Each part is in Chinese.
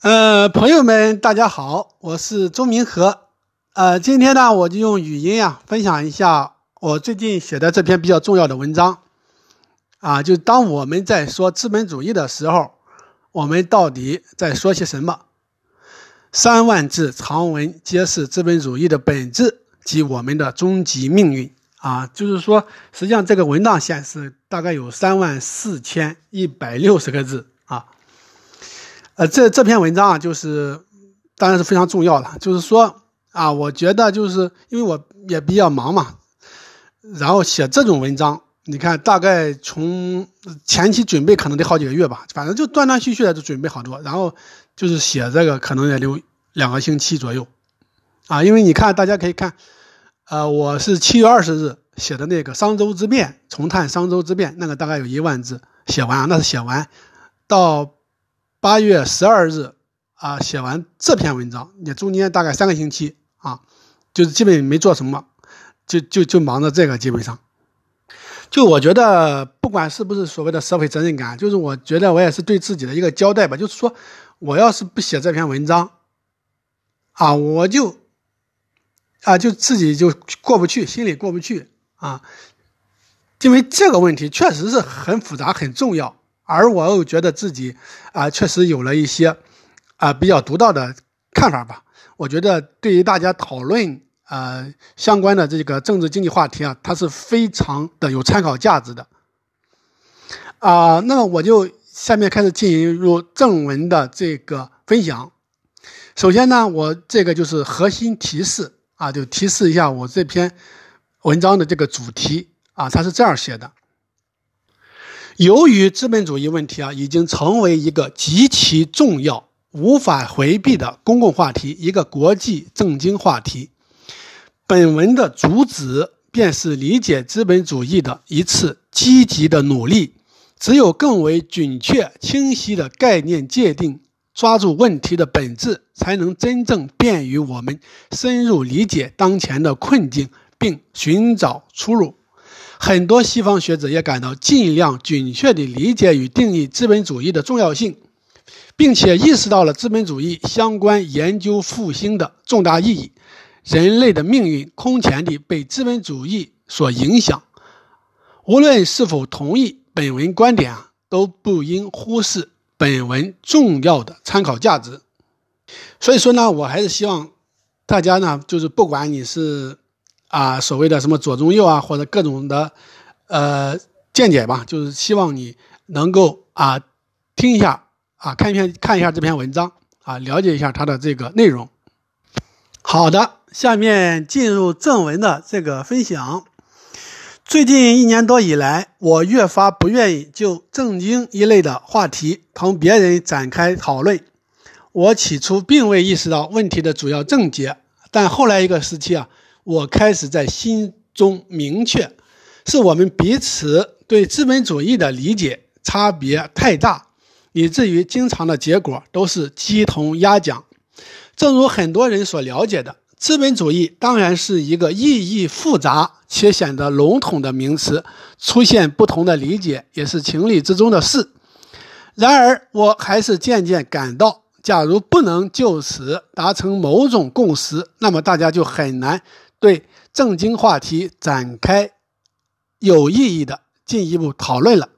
呃，朋友们，大家好，我是周明和。呃，今天呢，我就用语音啊分享一下我最近写的这篇比较重要的文章。啊，就当我们在说资本主义的时候，我们到底在说些什么？三万字长文揭示资本主义的本质及我们的终极命运。啊，就是说，实际上这个文档显示大概有三万四千一百六十个字。呃，这这篇文章啊，就是当然是非常重要的。就是说啊，我觉得就是因为我也比较忙嘛，然后写这种文章，你看大概从前期准备可能得好几个月吧，反正就断断续续的就准备好多，然后就是写这个可能也留两个星期左右啊。因为你看，大家可以看，呃，我是七月二十日写的那个商周之变，重探商周之变，那个大概有一万字写完啊，那是写完到。八月十二日啊，写完这篇文章，也中间大概三个星期啊，就是基本没做什么，就就就忙着这个，基本上，就我觉得不管是不是所谓的社会责任感，就是我觉得我也是对自己的一个交代吧，就是说我要是不写这篇文章啊，我就啊就自己就过不去，心里过不去啊，因为这个问题确实是很复杂很重要。而我又觉得自己啊，确实有了一些啊比较独到的看法吧。我觉得对于大家讨论呃相关的这个政治经济话题啊，它是非常的有参考价值的。啊，那么我就下面开始进入正文的这个分享。首先呢，我这个就是核心提示啊，就提示一下我这篇文章的这个主题啊，它是这样写的。由于资本主义问题啊，已经成为一个极其重要、无法回避的公共话题，一个国际政经话题。本文的主旨便是理解资本主义的一次积极的努力。只有更为准确、清晰的概念界定，抓住问题的本质，才能真正便于我们深入理解当前的困境，并寻找出路。很多西方学者也感到尽量准确地理解与定义资本主义的重要性，并且意识到了资本主义相关研究复兴的重大意义。人类的命运空前地被资本主义所影响。无论是否同意本文观点啊，都不应忽视本文重要的参考价值。所以说呢，我还是希望大家呢，就是不管你是。啊，所谓的什么左中右啊，或者各种的，呃，见解吧，就是希望你能够啊听一下啊，看一篇看一下这篇文章啊，了解一下它的这个内容。好的，下面进入正文的这个分享。最近一年多以来，我越发不愿意就正经一类的话题同别人展开讨论。我起初并未意识到问题的主要症结，但后来一个时期啊。我开始在心中明确，是我们彼此对资本主义的理解差别太大，以至于经常的结果都是鸡同鸭讲。正如很多人所了解的，资本主义当然是一个意义复杂且显得笼统的名词，出现不同的理解也是情理之中的事。然而，我还是渐渐感到，假如不能就此达成某种共识，那么大家就很难。对正经话题展开有意义的进一步讨论了，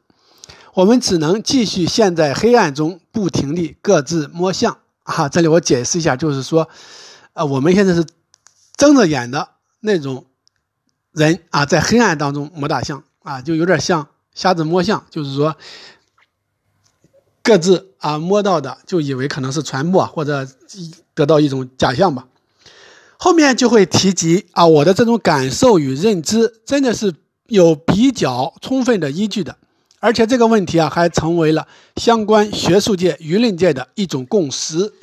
我们只能继续陷在黑暗中，不停地各自摸象啊！这里我解释一下，就是说，呃，我们现在是睁着眼的那种人啊，在黑暗当中摸大象啊，就有点像瞎子摸象，就是说各自啊摸到的就以为可能是传播或者得到一种假象吧。后面就会提及啊，我的这种感受与认知真的是有比较充分的依据的，而且这个问题啊，还成为了相关学术界、舆论界的一种共识。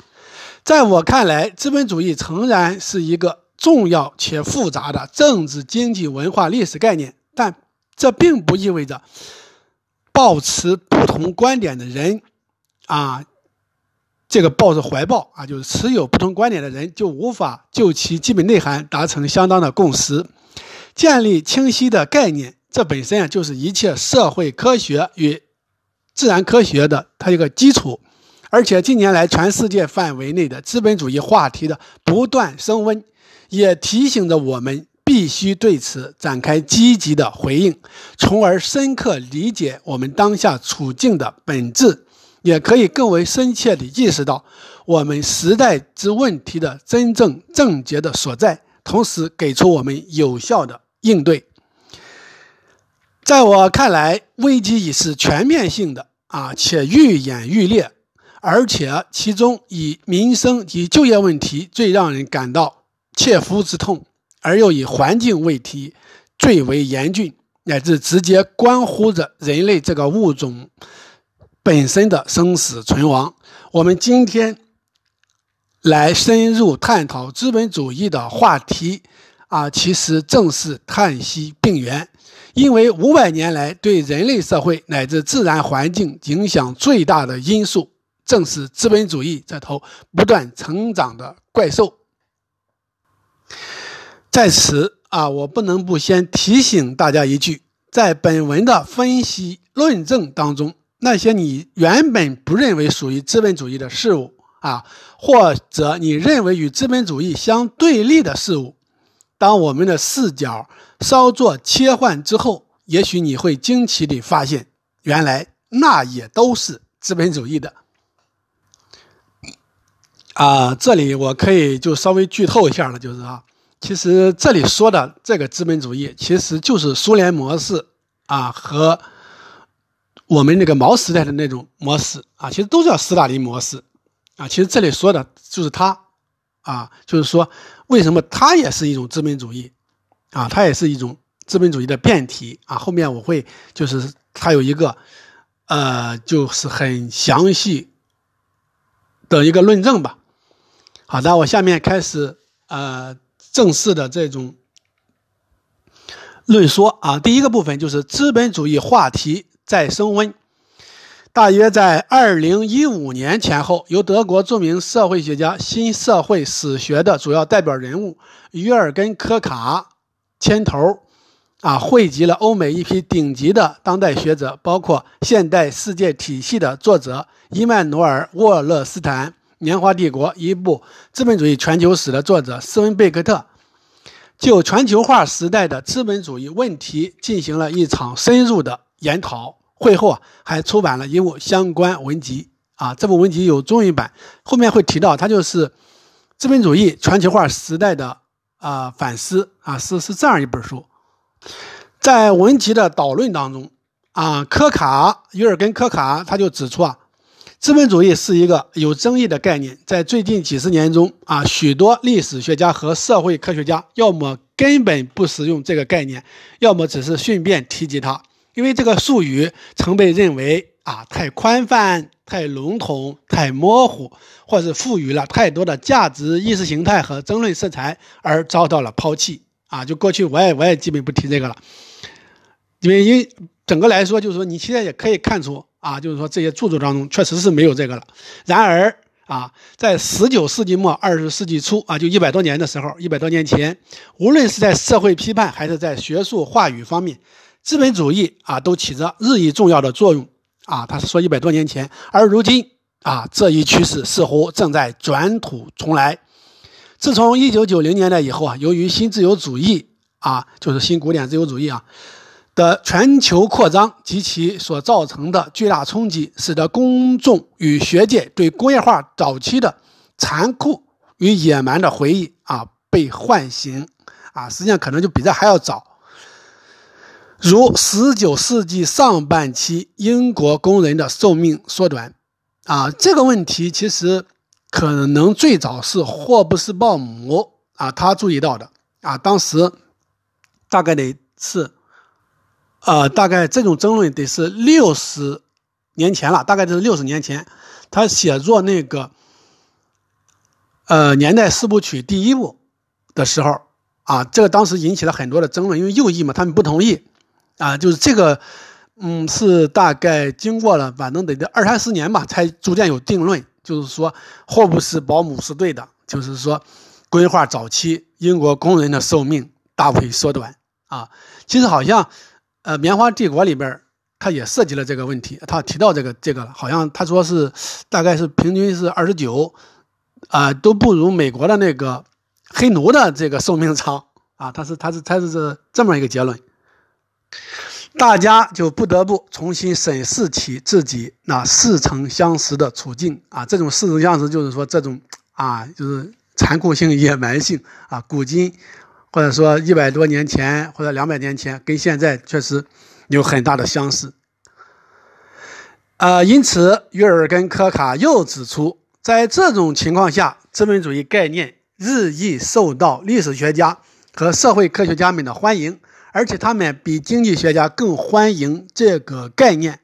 在我看来，资本主义诚然是一个重要且复杂的政治、经济、文化、历史概念，但这并不意味着抱持不同观点的人啊。这个抱着怀抱啊，就是持有不同观点的人，就无法就其基本内涵达成相当的共识，建立清晰的概念。这本身啊，就是一切社会科学与自然科学的它一个基础而且近年来全世界范围内的资本主义话题的不断升温，也提醒着我们必须对此展开积极的回应，从而深刻理解我们当下处境的本质，也可以更为深切地意识到我们时代之问题的真正症结的所在，同时给出我们有效的应对。在我看来，危机已是全面性的啊，且愈演愈烈。而且其中以民生及就业问题最让人感到切肤之痛，而又以环境问题最为严峻，乃至直接关乎着人类这个物种本身的生死存亡。我们今天来深入探讨资本主义的话题啊，其实正是叹息病源，因为五百年来对人类社会乃至自然环境影响最大的因素。正是资本主义这头不断成长的怪兽。在此啊，我不能不先提醒大家一句：在本文的分析论证当中，那些你原本不认为属于资本主义的事物啊，或者你认为与资本主义相对立的事物，当我们的视角稍作切换之后，也许你会惊奇地发现，原来那也都是资本主义的。啊，这里我可以就稍微剧透一下了，就是啊，其实这里说的这个资本主义，其实就是苏联模式啊和我们那个毛时代的那种模式啊，其实都叫斯大林模式啊。其实这里说的就是它啊，就是说为什么它也是一种资本主义啊，它也是一种资本主义的变体啊。后面我会就是它有一个呃，就是很详细的一个论证吧。好的，我下面开始呃正式的这种论说啊。第一个部分就是资本主义话题在升温。大约在二零一五年前后，由德国著名社会学家、新社会史学的主要代表人物约尔根·科卡牵头，啊，汇集了欧美一批顶级的当代学者，包括《现代世界体系》的作者伊曼努尔·沃勒斯坦。《年华帝国》一部资本主义全球史的作者斯文贝克特，就全球化时代的资本主义问题进行了一场深入的研讨。会后啊，还出版了一部相关文集啊。这部文集有中文版，后面会提到，它就是资本主义全球化时代的啊反思啊，是是这样一本书。在文集的导论当中啊，科卡约尔根科卡他就指出啊。资本主义是一个有争议的概念，在最近几十年中啊，许多历史学家和社会科学家要么根本不使用这个概念，要么只是顺便提及它，因为这个术语曾被认为啊太宽泛、太笼统、太模糊，或是赋予了太多的价值、意识形态和争论色彩而遭到了抛弃啊。就过去我也我也基本不提这个了，因为因整个来说，就是说你现在也可以看出。啊，就是说这些著作当中确实是没有这个了。然而啊，在十九世纪末二十世纪初啊，就一百多年的时候，一百多年前，无论是在社会批判还是在学术话语方面，资本主义啊都起着日益重要的作用啊。他是说一百多年前，而如今啊，这一趋势似乎正在转土重来。自从一九九零年代以后啊，由于新自由主义啊，就是新古典自由主义啊。的全球扩张及其所造成的巨大冲击，使得公众与学界对工业化早期的残酷与野蛮的回忆啊被唤醒啊，实际上可能就比这还要早。如十九世纪上半期英国工人的寿命缩短啊，这个问题其实可能最早是霍布斯鲍姆啊他注意到的啊，当时大概得是。呃，大概这种争论得是六十年前了，大概就是六十年前，他写作那个呃年代四部曲第一部的时候啊，这个当时引起了很多的争论，因为右翼嘛，他们不同意啊，就是这个，嗯，是大概经过了反正得二三十年吧，才逐渐有定论，就是说霍布斯保姆是对的，就是说工业化早期英国工人的寿命大为缩短。啊，其实好像。呃，《棉花帝国》里边他也涉及了这个问题，他提到这个这个了，好像他说是大概是平均是二十九，啊，都不如美国的那个黑奴的这个寿命长。啊，他是他是他是这么一个结论，大家就不得不重新审视起自己那似曾相识的处境啊，这种似曾相识就是说这种啊就是残酷性野蛮性啊，古今或者说一百多年前或者两百年前跟现在确实。有很大的相似，呃，因此，约尔根科卡又指出，在这种情况下，资本主义概念日益受到历史学家和社会科学家们的欢迎，而且他们比经济学家更欢迎这个概念。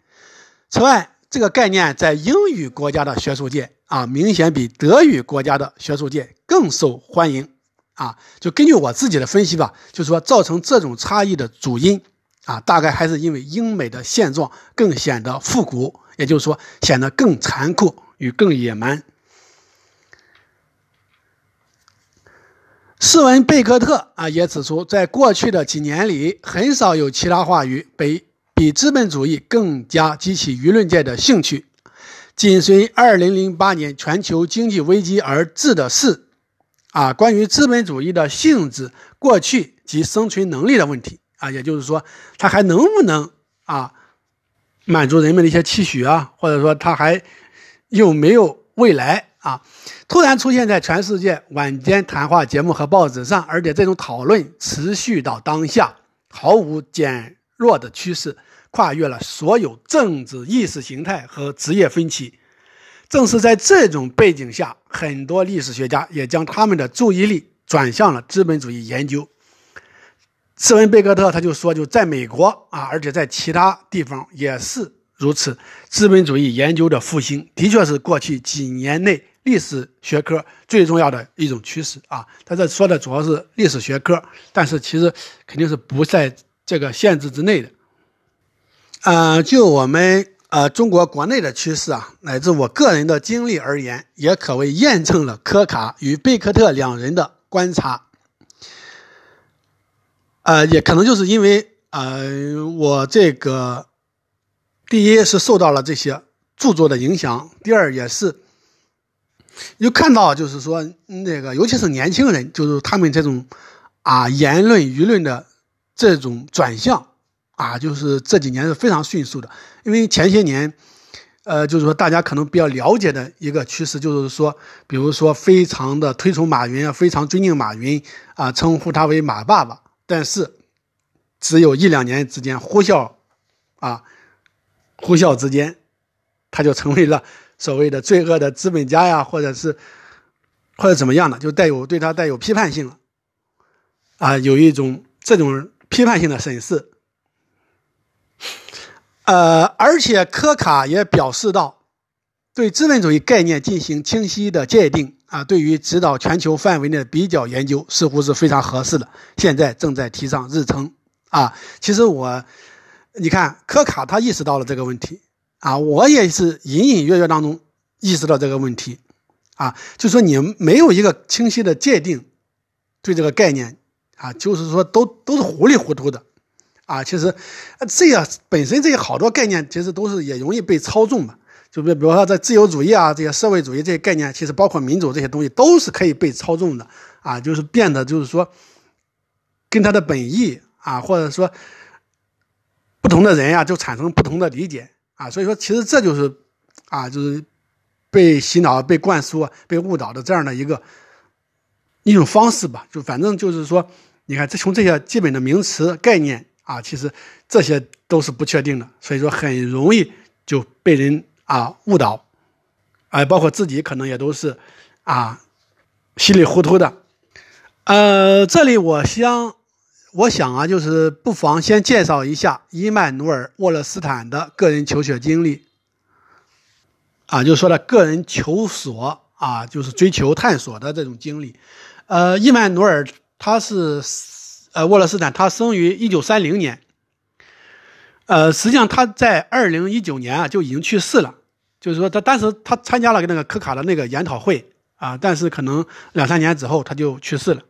此外，这个概念在英语国家的学术界啊，明显比德语国家的学术界更受欢迎。啊，就根据我自己的分析吧，就是说，造成这种差异的主因。啊，大概还是因为英美的现状更显得复古，也就是说，显得更残酷与更野蛮。斯文贝克特啊也指出，在过去的几年里，很少有其他话语被比资本主义更加激起舆论界的兴趣。紧随2008年全球经济危机而至的是，啊，关于资本主义的性质、过去及生存能力的问题。啊，也就是说，它还能不能啊满足人们的一些期许啊？或者说，它还有没有未来啊？突然出现在全世界晚间谈话节目和报纸上，而且这种讨论持续到当下，毫无减弱的趋势，跨越了所有政治意识形态和职业分歧。正是在这种背景下，很多历史学家也将他们的注意力转向了资本主义研究。斯文贝格特他就说，就在美国啊，而且在其他地方也是如此。资本主义研究的复兴，的确是过去几年内历史学科最重要的一种趋势啊。他这说的主要是历史学科，但是其实肯定是不在这个限制之内的。呃，就我们呃中国国内的趋势啊，乃至我个人的经历而言，也可谓验证了科卡与贝克特两人的观察。呃，也可能就是因为，呃，我这个第一是受到了这些著作的影响，第二也是又看到，就是说那个，尤其是年轻人，就是他们这种啊言论舆论的这种转向啊，就是这几年是非常迅速的。因为前些年，呃，就是说大家可能比较了解的一个趋势，就是说，比如说非常的推崇马云，非常尊敬马云啊，称呼他为马爸爸。但是，只有一两年之间，呼啸，啊，呼啸之间，他就成为了所谓的罪恶的资本家呀，或者是，或者怎么样的，就带有对他带有批判性了，啊，有一种这种批判性的审视。呃，而且科卡也表示到，对资本主义概念进行清晰的界定。啊，对于指导全球范围内的比较研究，似乎是非常合适的。现在正在提上日程。啊，其实我，你看，科卡他意识到了这个问题。啊，我也是隐隐约约当中意识到这个问题。啊，就说你没有一个清晰的界定，对这个概念，啊，就是说都都是糊里糊涂的。啊，其实这些本身这些好多概念，其实都是也容易被操纵嘛。就比比如说，在自由主义啊，这些社会主义这些概念，其实包括民主这些东西，都是可以被操纵的啊，就是变得就是说，跟他的本意啊，或者说不同的人呀，就产生不同的理解啊，所以说，其实这就是啊，就是被洗脑、被灌输、被误导的这样的一个一种方式吧。就反正就是说，你看，这从这些基本的名词概念啊，其实这些都是不确定的，所以说很容易就被人。啊，误导，哎，包括自己可能也都是，啊，稀里糊涂的。呃，这里我想，我想啊，就是不妨先介绍一下伊曼努尔·沃勒斯坦的个人求学经历。啊，就是说的个人求索啊，就是追求探索的这种经历。呃，伊曼努尔他是，呃，沃勒斯坦，他生于一九三零年。呃，实际上他在二零一九年啊就已经去世了，就是说他当时他参加了那个科卡的那个研讨会啊，但是可能两三年之后他就去世了。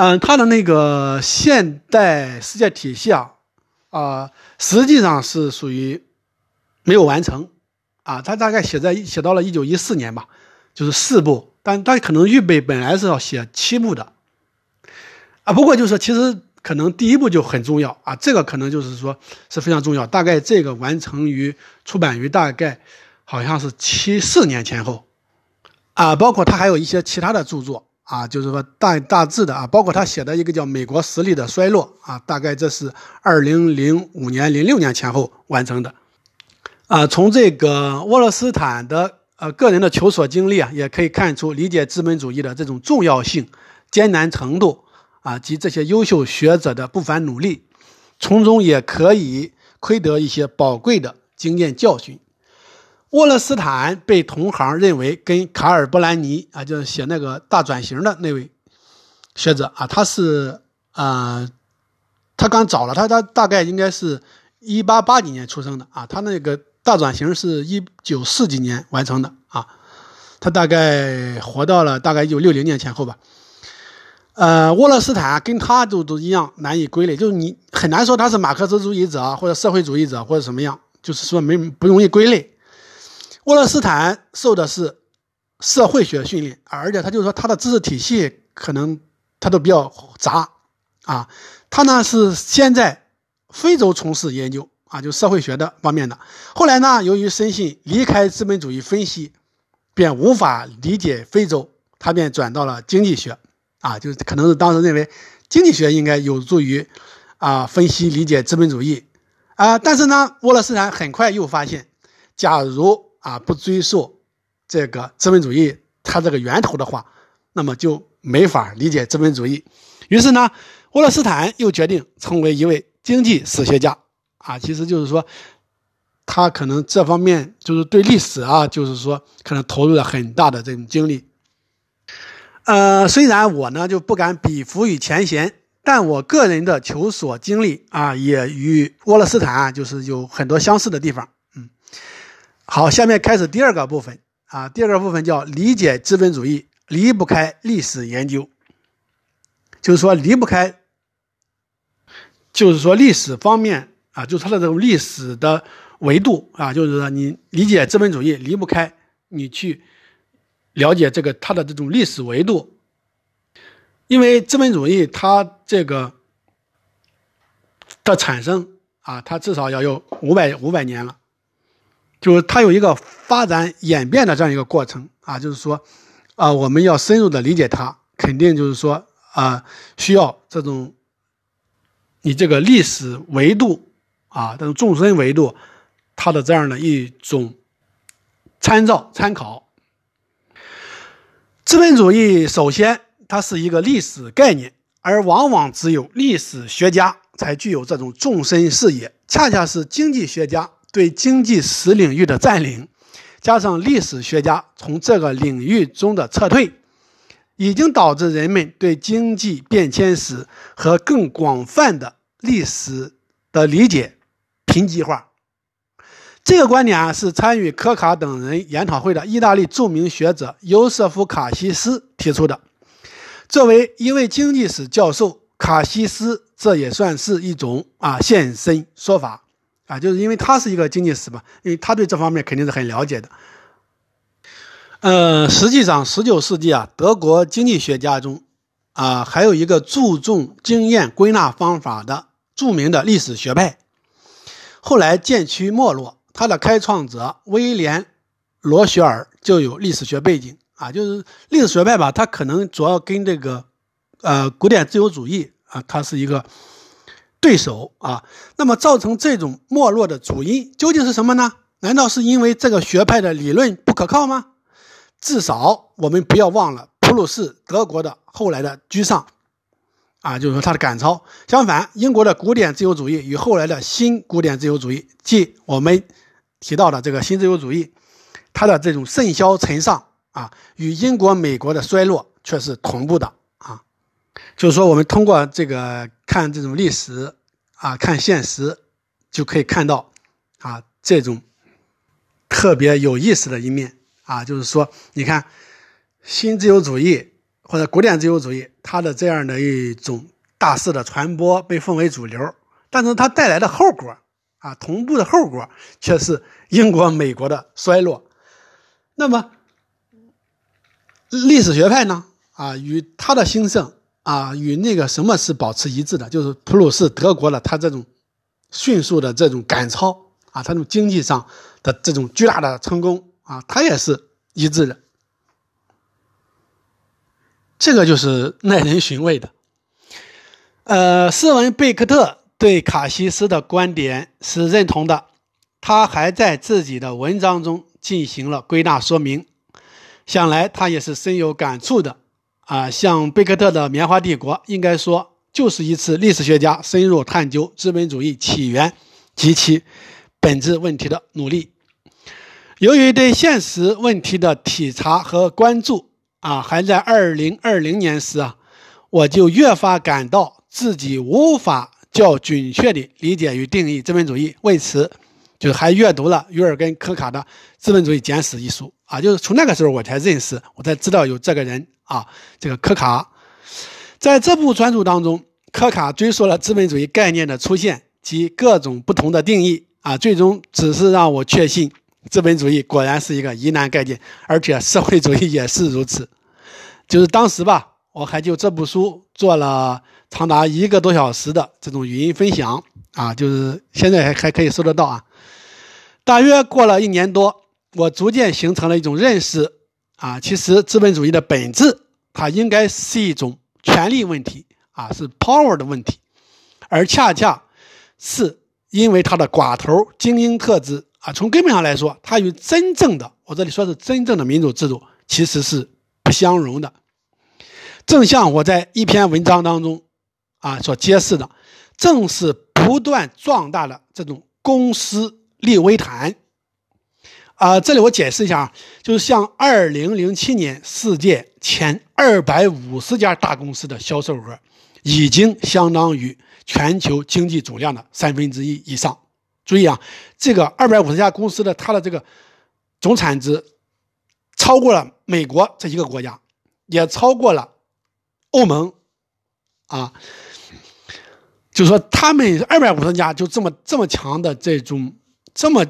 嗯，他的那个现代世界体系啊，啊，实际上是属于没有完成啊。他大概写在写到了一九一四年吧，就是四部，但他可能预备本来是要写七部的啊。不过就是，其实可能第一部就很重要啊，这个可能就是说是非常重要。大概这个完成于出版于大概好像是七四年前后啊，包括他还有一些其他的著作。啊，就是说大大致的啊，包括他写的一个叫《美国实力的衰落》啊，大概这是二零零五年、零六年前后完成的。啊，从这个沃勒斯坦的呃个人的求索经历啊，也可以看出理解资本主义的这种重要性、艰难程度啊，及这些优秀学者的不凡努力，从中也可以窥得一些宝贵的经验教训。沃勒斯坦被同行认为跟卡尔波兰尼啊，就是写那个大转型的那位学者啊，他是啊，他刚早了，他他大概应该是一八八几年出生的啊，他那个大转型是一九四几年完成的啊，他大概活到了大概一九六零年前后吧。呃，沃勒斯坦跟他都都一样难以归类，就是你很难说他是马克思主义者或者社会主义者或者什么样，就是说没不容易归类。沃勒斯坦受的是社会学训练，而且他就是说他的知识体系可能他都比较杂啊。他呢是先在非洲从事研究啊，就社会学的方面的。后来呢，由于深信离开资本主义分析便无法理解非洲，他便转到了经济学啊，就是可能是当时认为经济学应该有助于啊分析理解资本主义啊。但是呢，沃勒斯坦很快又发现，假如啊，不追溯这个资本主义它这个源头的话，那么就没法理解资本主义。于是呢，沃勒斯坦又决定成为一位经济史学家。啊，其实就是说，他可能这方面就是对历史啊，就是说可能投入了很大的这种精力。呃，虽然我呢就不敢比伏于前贤，但我个人的求索经历啊，也与沃勒斯坦就是有很多相似的地方。好，下面开始第二个部分啊。第二个部分叫理解资本主义，离不开历史研究，就是说离不开，就是说历史方面啊，就是它的这种历史的维度啊，就是说你理解资本主义离不开你去了解这个它的这种历史维度，因为资本主义它这个的产生啊，它至少要有五百五百年了。就是它有一个发展演变的这样一个过程啊，就是说，啊，我们要深入的理解它，肯定就是说啊，需要这种你这个历史维度啊，这种纵深维度，它的这样的一种参照参考。资本主义首先它是一个历史概念，而往往只有历史学家才具有这种纵深视野，恰恰是经济学家。对经济史领域的占领，加上历史学家从这个领域中的撤退，已经导致人们对经济变迁史和更广泛的历史的理解贫瘠化。这个观点啊，是参与科卡等人研讨会的意大利著名学者尤瑟夫·卡西斯提出的。作为一位经济史教授，卡西斯这也算是一种啊现身说法。啊，就是因为他是一个经济史嘛，因为他对这方面肯定是很了解的。呃，实际上，十九世纪啊，德国经济学家中，啊，还有一个注重经验归纳方法的著名的历史学派，后来渐趋没落。他的开创者威廉·罗雪尔就有历史学背景啊，就是历史学派吧，他可能主要跟这个，呃，古典自由主义啊，它是一个。对手啊，那么造成这种没落的主因究竟是什么呢？难道是因为这个学派的理论不可靠吗？至少我们不要忘了普鲁士德国的后来的居上，啊，就是说他的赶超。相反，英国的古典自由主义与后来的新古典自由主义，即我们提到的这个新自由主义，它的这种甚嚣尘上啊，与英国、美国的衰落却是同步的。就是说，我们通过这个看这种历史啊，看现实，就可以看到啊这种特别有意思的一面啊。就是说，你看新自由主义或者古典自由主义，它的这样的一种大肆的传播，被奉为主流，但是它带来的后果啊，同步的后果却是英国、美国的衰落。那么，历史学派呢？啊，与它的兴盛啊，与那个什么是保持一致的？就是普鲁士德国的它这种迅速的这种赶超啊，它这种经济上的这种巨大的成功啊，它也是一致的。这个就是耐人寻味的。呃，斯文贝克特对卡西斯的观点是认同的，他还在自己的文章中进行了归纳说明。想来他也是深有感触的。啊，像贝克特的《棉花帝国》，应该说就是一次历史学家深入探究资本主义起源及其本质问题的努力。由于对现实问题的体察和关注啊，还在二零二零年时啊，我就越发感到。自己无法较准确地理解与定义资本主义，为此，就还阅读了约尔根·科卡的《资本主义简史》一书啊，就是从那个时候我才认识，我才知道有这个人啊，这个科卡。在这部专著当中，科卡追溯了资本主义概念的出现及各种不同的定义啊，最终只是让我确信资本主义果然是一个疑难概念，而且社会主义也是如此。就是当时吧。我还就这部书做了长达一个多小时的这种语音分享啊，就是现在还还可以搜得到啊。大约过了一年多，我逐渐形成了一种认识啊，其实资本主义的本质它应该是一种权力问题啊，是 power 的问题，而恰恰是因为它的寡头精英特质啊，从根本上来说，它与真正的我这里说是真正的民主制度其实是不相容的。正像我在一篇文章当中，啊所揭示的，正是不断壮大的这种公司利维坦。啊，这里我解释一下啊，就是像二零零七年世界前二百五十家大公司的销售额，已经相当于全球经济总量的三分之一以上。注意啊，这个二百五十家公司的它的这个总产值，超过了美国这一个国家，也超过了。欧盟，啊，就说他们二百五十家就这么这么强的这种这么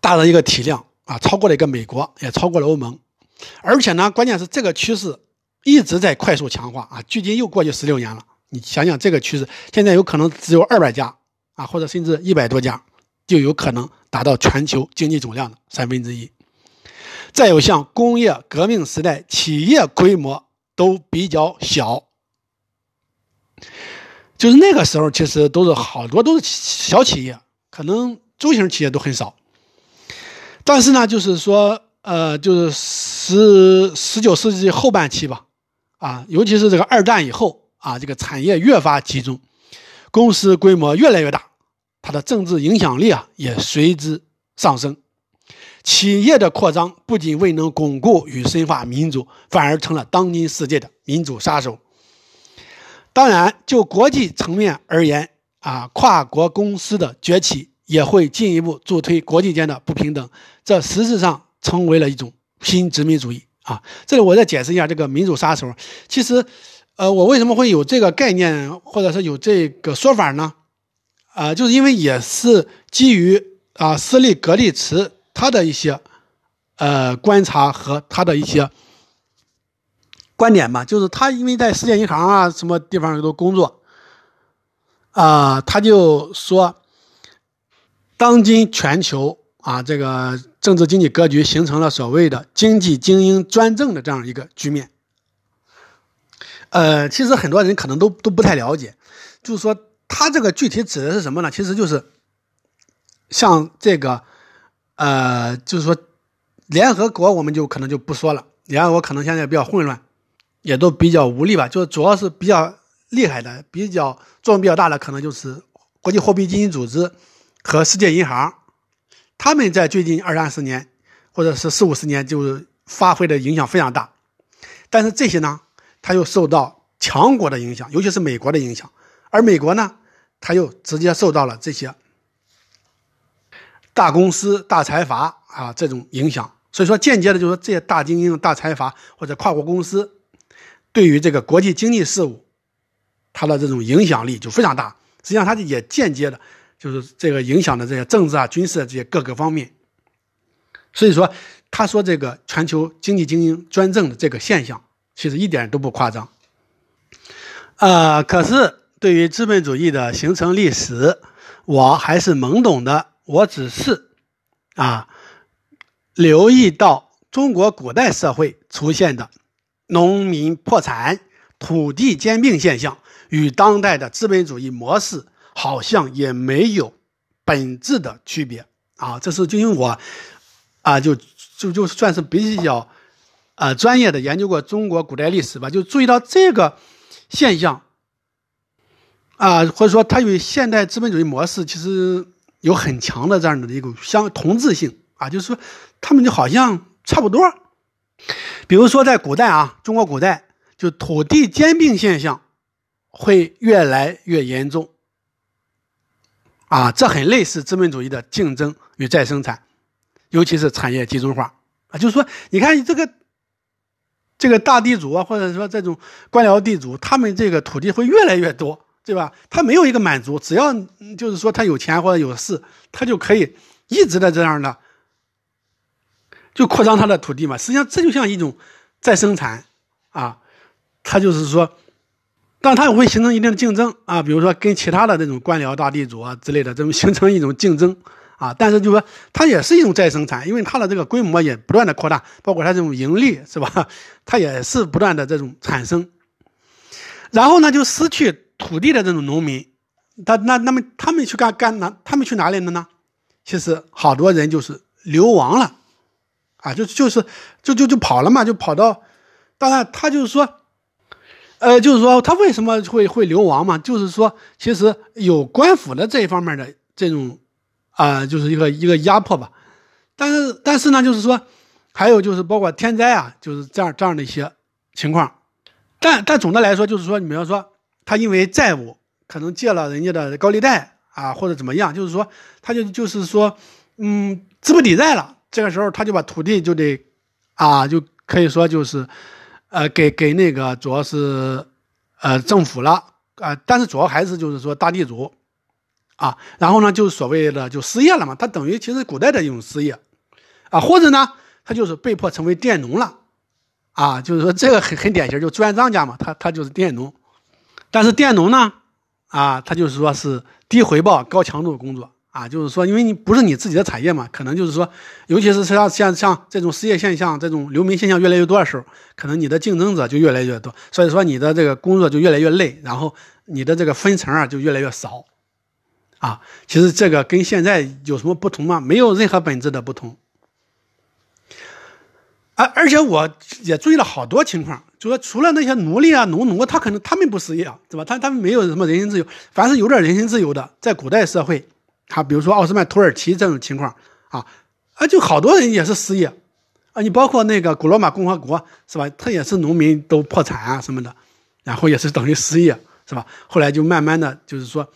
大的一个体量啊，超过了一个美国，也超过了欧盟，而且呢，关键是这个趋势一直在快速强化啊，距今又过去十六年了。你想想这个趋势，现在有可能只有二百家啊，或者甚至一百多家，就有可能达到全球经济总量的三分之一。再有像工业革命时代企业规模。都比较小，就是那个时候，其实都是好多都是小企业，可能中型企业都很少。但是呢，就是说，呃，就是十十九世纪后半期吧，啊，尤其是这个二战以后啊，这个产业越发集中，公司规模越来越大，它的政治影响力啊也随之上升。企业的扩张不仅未能巩固与深化民主，反而成了当今世界的民主杀手。当然，就国际层面而言，啊，跨国公司的崛起也会进一步助推国际间的不平等，这实质上成为了一种新殖民主义。啊，这里我再解释一下这个民主杀手。其实，呃，我为什么会有这个概念，或者是有这个说法呢？啊，就是因为也是基于啊，斯利格利茨。他的一些，呃，观察和他的一些观点吧，就是他因为在世界银行啊什么地方都工作，啊，他就说，当今全球啊这个政治经济格局形成了所谓的经济精英专政的这样一个局面。呃，其实很多人可能都都不太了解，就是说他这个具体指的是什么呢？其实就是像这个。呃，就是说，联合国我们就可能就不说了，联合国可能现在比较混乱，也都比较无力吧。就主要是比较厉害的、比较作用比较大的，可能就是国际货币基金组织和世界银行，他们在最近二三十年或者是四五十年，就是发挥的影响非常大。但是这些呢，它又受到强国的影响，尤其是美国的影响，而美国呢，它又直接受到了这些。大公司、大财阀啊，这种影响，所以说间接的，就是说这些大精英、大财阀或者跨国公司，对于这个国际经济事务，它的这种影响力就非常大。实际上它也间接的，就是这个影响的这些政治啊、军事啊这些各个方面。所以说，他说这个全球经济精英专政的这个现象，其实一点都不夸张。呃，可是对于资本主义的形成历史，我还是懵懂的。我只是啊，留意到中国古代社会出现的农民破产、土地兼并现象，与当代的资本主义模式好像也没有本质的区别啊。这是就因为我啊，就就就算是比较啊专业的研究过中国古代历史吧，就注意到这个现象啊，或者说它与现代资本主义模式其实。有很强的这样的一个相同质性啊，就是说他们就好像差不多。比如说在古代啊，中国古代就土地兼并现象会越来越严重啊，这很类似资本主义的竞争与再生产，尤其是产业集中化啊，就是说你看你这个这个大地主啊，或者说这种官僚地主，他们这个土地会越来越多。对吧？他没有一个满足，只要就是说他有钱或者有势，他就可以一直的这样的就扩张他的土地嘛。实际上这就像一种再生产啊，他就是说，但他也会形成一定的竞争啊，比如说跟其他的这种官僚大地主啊之类的这种 形成一种竞争啊。但是就说它也是一种再生产，因为它的这个规模也不断的扩大，包括它这种盈利是吧？它也是不断的这种产生，然后呢就失去。土地的这种农民，他那那么他们去干干哪？他们去哪里了呢？其实好多人就是流亡了，啊，就就是就就就跑了嘛，就跑到。当然，他就是说，呃，就是说他为什么会会流亡嘛？就是说，其实有官府的这一方面的这种啊，就是一个一个压迫吧。但是但是呢，就是说，还有就是包括天灾啊，就是这样这样的一些情况。但但总的来说，就是说，你比方说。他因为债务可能借了人家的高利贷啊，或者怎么样，就是说他就就是说，嗯，资不抵债了。这个时候他就把土地就得啊，就可以说就是，呃，给给那个主要是呃政府了啊，但是主要还是就是说大地主啊，然后呢就是所谓的就失业了嘛，他等于其实古代的一种失业啊，或者呢他就是被迫成为佃农了啊，就是说这个很很典型，就朱元璋家嘛，他他就是佃农。但是佃农呢，啊，他就是说是低回报高强度工作啊，就是说，因为你不是你自己的产业嘛，可能就是说，尤其是像像像这种失业现象、这种流民现象越来越多的时候，可能你的竞争者就越来越多，所以说你的这个工作就越来越累，然后你的这个分成啊就越来越少，啊，其实这个跟现在有什么不同吗？没有任何本质的不同。而而且我也注意了好多情况，就说除了那些奴隶啊、农奴，他可能他们不失业啊，对吧？他他们没有什么人身自由。凡是有点人身自由的，在古代社会，他比如说奥斯曼土耳其这种情况啊，啊，就好多人也是失业啊。你包括那个古罗马共和国是吧？他也是农民都破产啊什么的，然后也是等于失业是吧？后来就慢慢的就是说，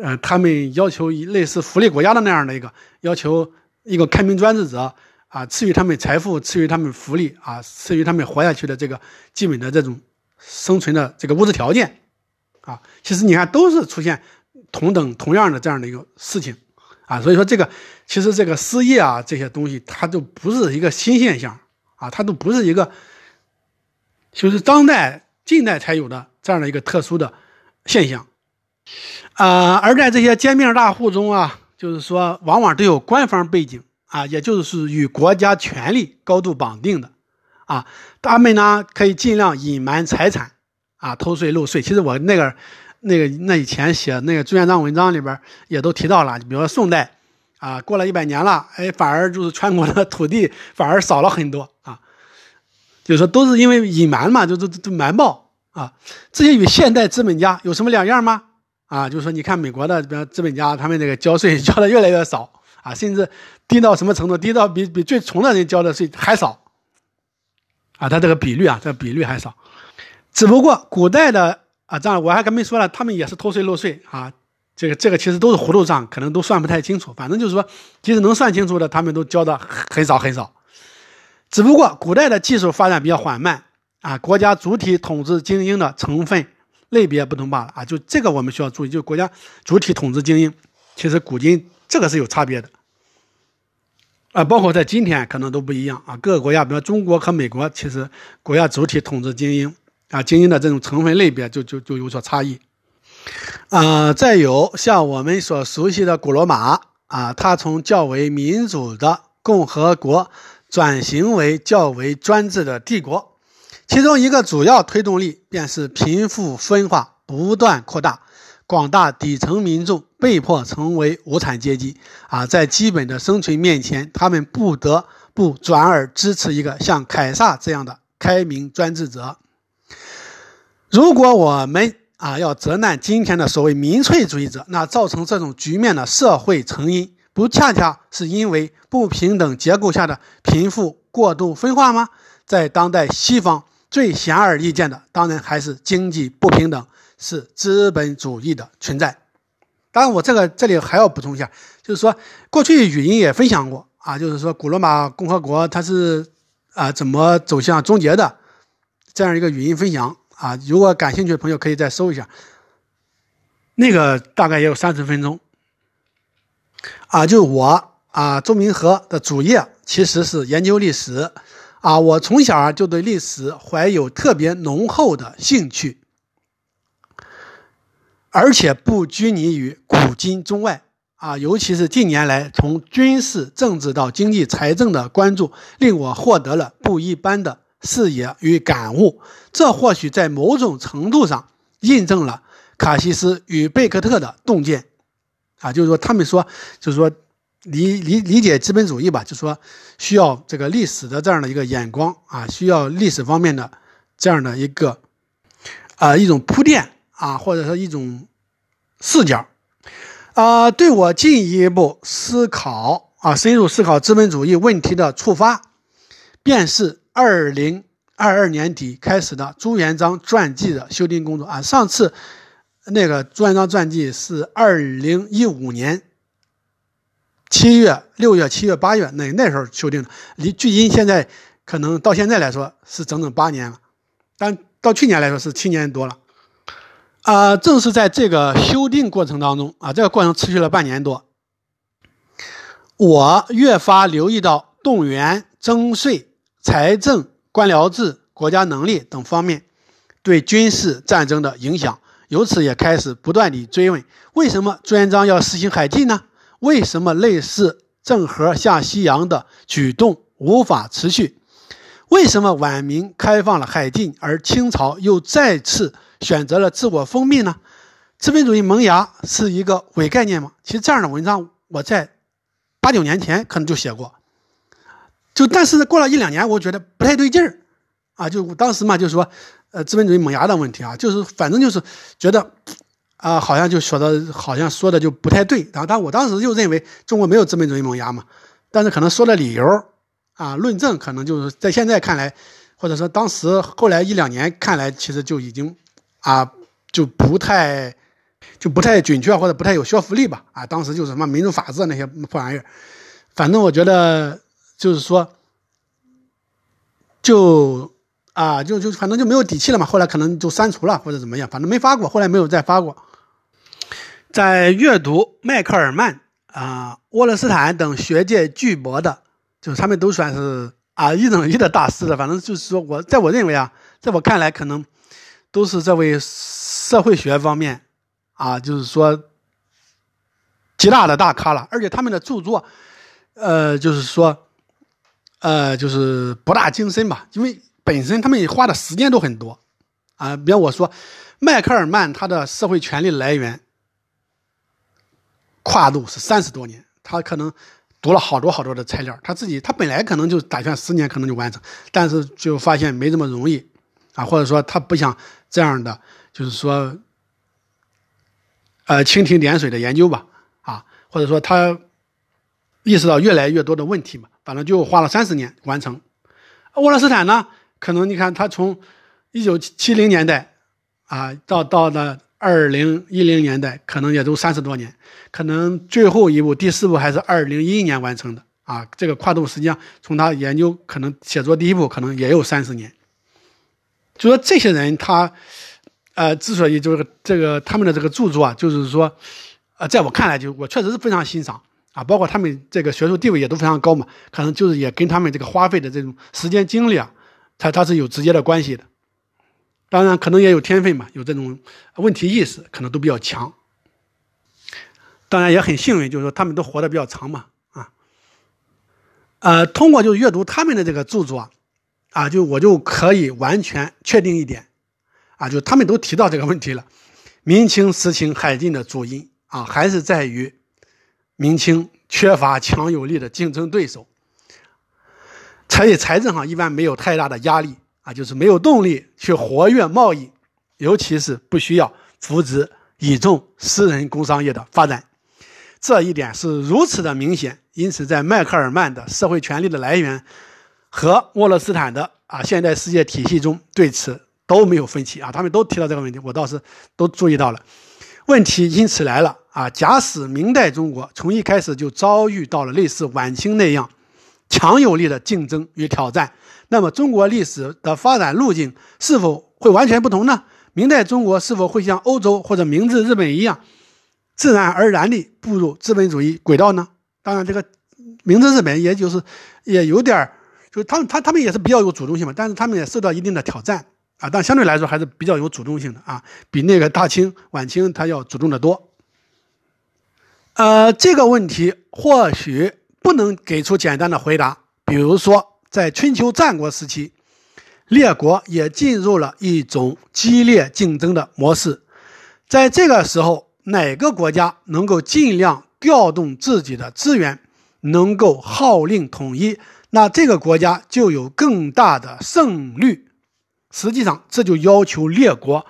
呃，他们要求一类似福利国家的那样的一个要求，一个开明专制者。啊，赐予他们财富，赐予他们福利啊，赐予他们活下去的这个基本的这种生存的这个物质条件，啊，其实你看都是出现同等同样的这样的一个事情，啊，所以说这个其实这个失业啊这些东西它都不是一个新现象。啊，它都不是一个就是当代近代才有的这样的一个特殊的现象，啊，而在这些兼并大户中啊，就是说往往都有官方背景。啊，也就是与国家权力高度绑定的，啊，他们呢可以尽量隐瞒财产，啊，偷税漏税。其实我那个、那个、那以前写那个朱元璋文章里边也都提到了，比如说宋代，啊，过了一百年了，哎，反而就是全国的土地反而少了很多啊，就是说都是因为隐瞒嘛，就都都瞒报啊。这些与现代资本家有什么两样吗？啊，就是说你看美国的，比如资本家，他们这个交税交的越来越少。啊，甚至低到什么程度？低到比比最穷的人交的税还少，啊，他这个比率啊，这个比率还少。只不过古代的啊，这样我还跟没说了，他们也是偷税漏税啊，这个这个其实都是糊涂账，可能都算不太清楚。反正就是说，即使能算清楚的，他们都交的很少很少。只不过古代的技术发展比较缓慢啊，国家主体统治精英的成分类别不同罢了啊。就这个我们需要注意，就国家主体统治精英，其实古今这个是有差别的啊，包括在今天可能都不一样啊。各个国家，比如中国和美国，其实国家主体统治精英啊，精英的这种成分类别就就就有所差异啊。再有像我们所熟悉的古罗马啊，它从较为民主的共和国转型为较为专制的帝国。其中一个主要推动力便是贫富分化不断扩大，广大底层民众被迫成为无产阶级啊，在基本的生存面前，他们不得不转而支持一个像凯撒这样的开明专制者。如果我们啊要责难今天的所谓民粹主义者，那造成这种局面的社会成因，不恰恰是因为不平等结构下的贫富过度分化吗？在当代西方。最显而易见的，当然还是经济不平等，是资本主义的存在。当然，我这个这里还要补充一下，就是说，过去语音也分享过啊，就是说，古罗马共和国它是啊怎么走向终结的，这样一个语音分享啊。如果感兴趣的朋友可以再搜一下，那个大概也有三十分钟啊。就我啊，周明和的主业其实是研究历史。啊，我从小啊就对历史怀有特别浓厚的兴趣，而且不拘泥于古今中外啊，尤其是近年来从军事、政治到经济、财政的关注，令我获得了不一般的视野与感悟。这或许在某种程度上印证了卡西斯与贝克特的洞见啊，就是说，他们说，就是说。理理理解资本主义吧，就说需要这个历史的这样的一个眼光啊，需要历史方面的这样的一个啊一种铺垫啊，或者说一种视角啊，对我进一步思考啊，深入思考资本主义问题的触发，便是二零二二年底开始的朱元璋传记的修订工作啊。上次那个朱元璋传记是二零一五年。七月、六月、七月、八月，那那时候修订的，离距今现在可能到现在来说是整整八年了，但到去年来说是七年多了。啊，正是在这个修订过程当中啊，这个过程持续了半年多，我越发留意到动员、征税、财政、官僚制、国家能力等方面对军事战争的影响，由此也开始不断地追问：为什么朱元璋要实行海禁呢？为什么类似郑和下西洋的举动无法持续？为什么晚明开放了海禁，而清朝又再次选择了自我封闭呢？资本主义萌芽是一个伪概念吗？其实这样的文章我在八九年前可能就写过，就但是过了一两年，我觉得不太对劲儿啊！就当时嘛，就说呃资本主义萌芽的问题啊，就是反正就是觉得。啊，好像就说的，好像说的就不太对。然后，但我当时就认为中国没有资本主义萌芽嘛。但是可能说的理由啊，论证可能就是在现在看来，或者说当时后来一两年看来，其实就已经啊就不太就不太准确或者不太有说服力吧。啊，当时就是什么民主法治那些破玩意儿，反正我觉得就是说就啊就就反正就没有底气了嘛。后来可能就删除了或者怎么样，反正没发过，后来没有再发过。在阅读迈克尔曼啊、沃勒斯坦等学界巨擘的，就是他们都算是啊一等一的大师的。反正就是说，我在我认为啊，在我看来，可能都是这位社会学方面啊，就是说极大的大咖了。而且他们的著作，呃，就是说，呃，就是博大精深吧。因为本身他们花的时间都很多啊。比方我说，迈克尔曼他的社会权利来源。跨度是三十多年，他可能读了好多好多的材料，他自己他本来可能就打算十年可能就完成，但是就发现没这么容易啊，或者说他不想这样的，就是说，呃，蜻蜓点水的研究吧，啊，或者说他意识到越来越多的问题嘛，反正就花了三十年完成。沃勒斯坦呢，可能你看他从一九七零年代啊到到的。二零一零年代可能也都三十多年，可能最后一部第四部还是二零一一年完成的啊。这个跨度实际上从他研究可能写作第一部可能也有三十年。就说这些人他呃，之所以就是这个他们的这个著作啊，就是说，呃，在我看来，就我确实是非常欣赏啊，包括他们这个学术地位也都非常高嘛，可能就是也跟他们这个花费的这种时间精力啊，它它是有直接的关系的。当然，可能也有天分嘛，有这种问题意识，可能都比较强。当然也很幸运，就是说他们都活得比较长嘛，啊，呃，通过就阅读他们的这个著作，啊，就我就可以完全确定一点。啊，就他们都提到这个问题了，明清实行海禁的主因啊，还是在于明清缺乏强有力的竞争对手，所以财政上一般没有太大的压力啊，就是没有动力去活跃贸易，尤其是不需要扶植倚重私人工商业的发展，这一点是如此的明显。因此，在迈克尔曼的社会权力的来源和沃勒斯坦的啊现代世界体系中，对此。都没有分歧啊，他们都提到这个问题，我倒是都注意到了。问题因此来了啊，假使明代中国从一开始就遭遇到了类似晚清那样强有力的竞争与挑战，那么中国历史的发展路径是否会完全不同呢？明代中国是否会像欧洲或者明治日本一样，自然而然地步入资本主义轨道呢？当然，这个明治日本也就是也有点儿，就他们他他们也是比较有主动性嘛，但是他们也受到一定的挑战。啊，但相对来说还是比较有主动性的啊，比那个大清晚清它要主动的多。呃，这个问题或许不能给出简单的回答。比如说，在春秋战国时期，列国也进入了一种激烈竞争的模式。在这个时候，哪个国家能够尽量调动自己的资源，能够号令统一，那这个国家就有更大的胜率。实际上，这就要求列国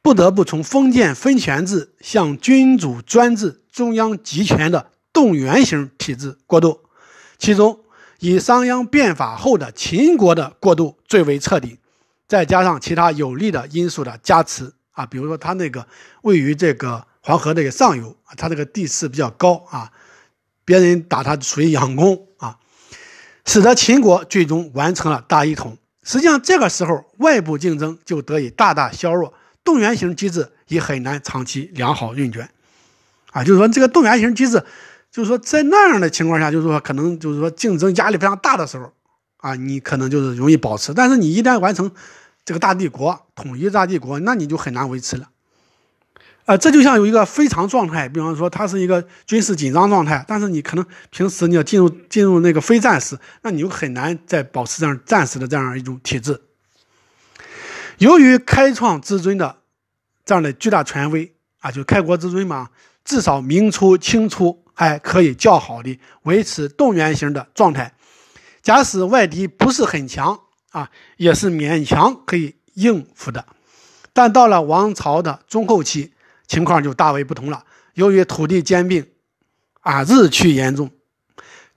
不得不从封建分权制向君主专制、中央集权的动员型体制过渡。其中，以商鞅变法后的秦国的过渡最为彻底，再加上其他有利的因素的加持啊，比如说它那个位于这个黄河这个上游他，这个地势比较高啊，别人打它属于佯攻啊，使得秦国最终完成了大一统。实际上，这个时候外部竞争就得以大大削弱，动员型机制也很难长期良好运转。啊，就是说这个动员型机制，就是说在那样的情况下，就是说可能就是说竞争压力非常大的时候，啊，你可能就是容易保持。但是你一旦完成这个大帝国统一大帝国，那你就很难维持了。啊，这就像有一个非常状态，比方说它是一个军事紧张状态，但是你可能平时你要进入进入那个非战时，那你就很难再保持这样战时的这样一种体制。由于开创至尊的这样的巨大权威啊，就开国之尊嘛，至少明初、清初还可以较好的维持动员型的状态。假使外敌不是很强啊，也是勉强可以应付的。但到了王朝的中后期，情况就大为不同了。由于土地兼并，啊，日趋严重，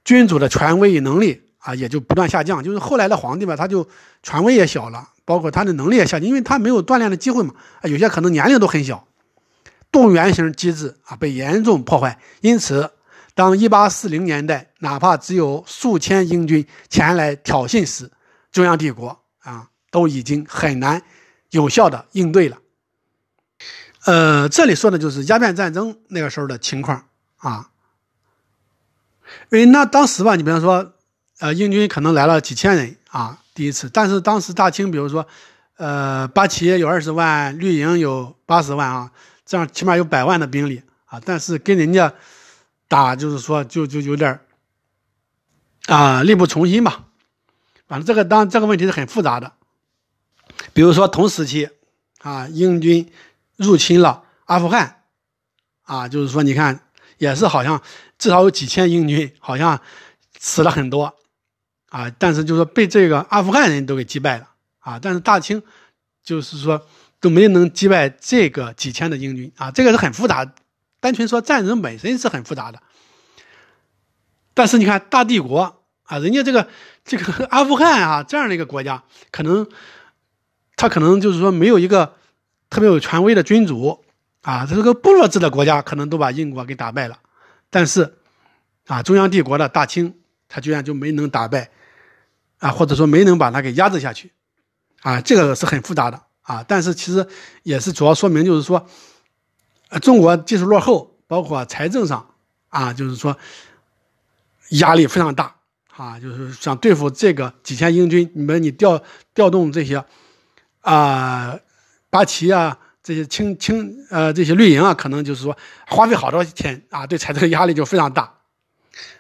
君主的权威与能力啊，也就不断下降。就是后来的皇帝吧，他就权威也小了，包括他的能力也下降，因为他没有锻炼的机会嘛。啊，有些可能年龄都很小，动员型机制啊被严重破坏。因此，当1840年代哪怕只有数千英军前来挑衅时，中央帝国啊都已经很难有效的应对了。呃，这里说的就是鸦片战争那个时候的情况啊，因为那当时吧，你比方说，呃，英军可能来了几千人啊，第一次，但是当时大清，比如说，呃，八旗有二十万，绿营有八十万啊，这样起码有百万的兵力啊，但是跟人家打，就是说，就就有点啊，力不从心吧。反正这个当这个问题是很复杂的，比如说同时期啊，英军。入侵了阿富汗，啊，就是说，你看，也是好像至少有几千英军，好像死了很多，啊，但是就是说被这个阿富汗人都给击败了，啊，但是大清就是说都没能击败这个几千的英军，啊，这个是很复杂，单纯说战争本身是很复杂的，但是你看大帝国啊，人家这个这个阿富汗啊这样的一个国家，可能他可能就是说没有一个。特别有权威的君主，啊，这个部落制的国家可能都把英国给打败了，但是，啊，中央帝国的大清，他居然就没能打败，啊，或者说没能把他给压制下去，啊，这个是很复杂的，啊，但是其实也是主要说明就是说，呃，中国技术落后，包括财政上啊，就是说压力非常大啊，就是想对付这个几千英军，你们你调调动这些啊八旗啊这些轻轻呃这些绿营啊，可能就是说花费好多钱啊，对财政压力就非常大。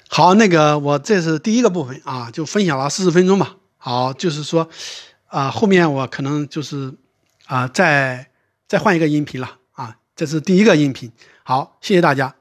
好，那个我这是第一个部分啊，就分享了四十分钟吧。好，就是说啊，后面我可能就是啊再再换一个音频了啊，这是第一个音频。好，谢谢大家。